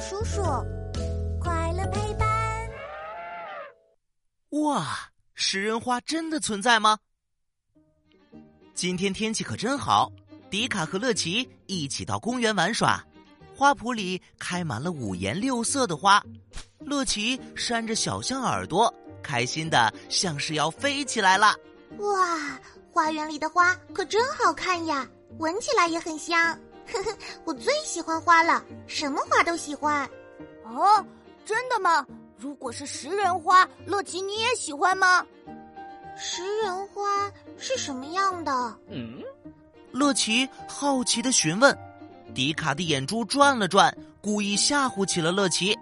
叔叔，快乐陪伴。哇，食人花真的存在吗？今天天气可真好，迪卡和乐奇一起到公园玩耍。花圃里开满了五颜六色的花，乐奇扇着小象耳朵，开心的像是要飞起来了。哇，花园里的花可真好看呀，闻起来也很香。呵呵，我最喜欢花了，什么花都喜欢。哦，真的吗？如果是食人花，乐奇你也喜欢吗？食人花是什么样的？嗯，乐奇好奇的询问。迪卡的眼珠转了转，故意吓唬起了乐奇。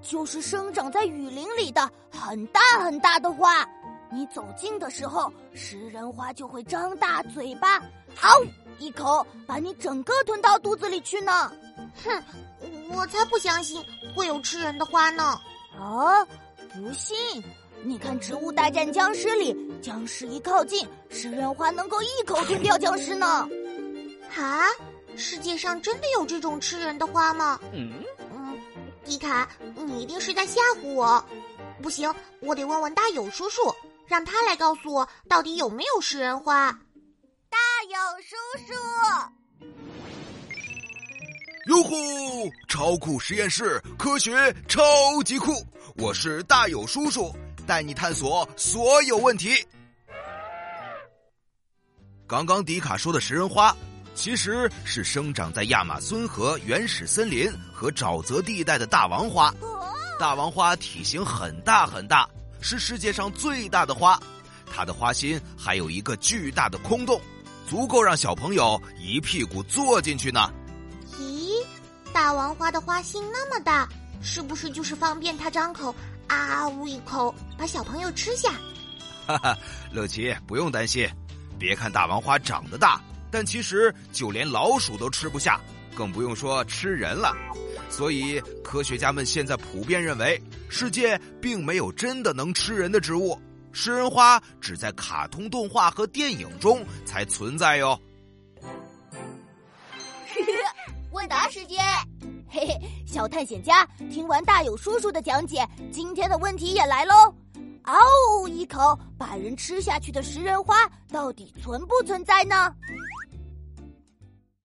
就是生长在雨林里的很大很大的花，你走近的时候，食人花就会张大嘴巴，嗷一口把你整个吞到肚子里去呢。哼，我才不相信会有吃人的花呢。啊，不信？你看《植物大战僵尸》里，僵尸一靠近，食人花能够一口吞掉僵尸呢。啊？世界上真的有这种吃人的花吗？嗯嗯，迪卡，你一定是在吓唬我。不行，我得问问大友叔叔，让他来告诉我到底有没有食人花。大友叔叔，哟呼！超酷实验室，科学超级酷！我是大有叔叔，带你探索所有问题。刚刚迪卡说的食人花。其实是生长在亚马孙河原始森林和沼泽地带的大王花。大王花体型很大很大，是世界上最大的花。它的花心还有一个巨大的空洞，足够让小朋友一屁股坐进去呢。咦，大王花的花心那么大，是不是就是方便它张口啊呜一口把小朋友吃下？哈哈，乐奇不用担心，别看大王花长得大。但其实就连老鼠都吃不下，更不用说吃人了。所以科学家们现在普遍认为，世界并没有真的能吃人的植物，食人花只在卡通动画和电影中才存在哟。问答时间，嘿嘿，小探险家听完大友叔叔的讲解，今天的问题也来喽。嗷呜一口把人吃下去的食人花，到底存不存在呢？